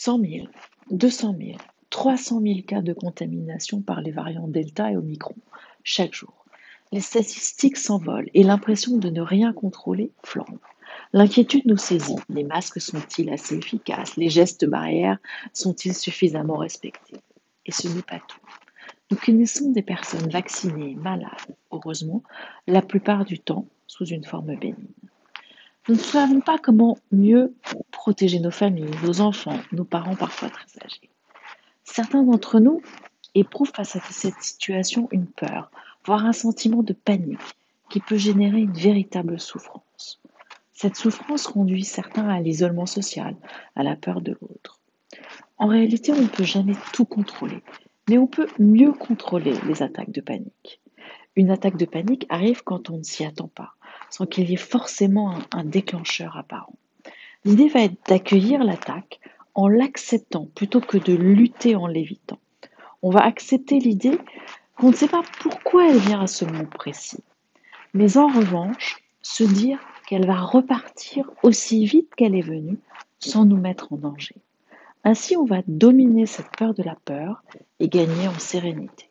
100 000, 200 000, 300 000 cas de contamination par les variants Delta et Omicron chaque jour. Les statistiques s'envolent et l'impression de ne rien contrôler flambe. L'inquiétude nous saisit. Les masques sont-ils assez efficaces? Les gestes barrières sont-ils suffisamment respectés? Et ce n'est pas tout. Nous connaissons des personnes vaccinées, malades, heureusement, la plupart du temps sous une forme bénigne. Nous ne savons pas comment mieux protéger nos familles, nos enfants, nos parents parfois très âgés. Certains d'entre nous éprouvent face à cette situation une peur, voire un sentiment de panique qui peut générer une véritable souffrance. Cette souffrance conduit certains à l'isolement social, à la peur de l'autre. En réalité, on ne peut jamais tout contrôler, mais on peut mieux contrôler les attaques de panique. Une attaque de panique arrive quand on ne s'y attend pas sans qu'il y ait forcément un, déclencheur apparent. L'idée va être d'accueillir l'attaque en l'acceptant plutôt que de lutter en l'évitant. On va accepter l'idée qu'on ne sait pas pourquoi elle vient à ce moment précis. Mais en revanche, se dire qu'elle va repartir aussi vite qu'elle est venue sans nous mettre en danger. Ainsi, on va dominer cette peur de la peur et gagner en sérénité.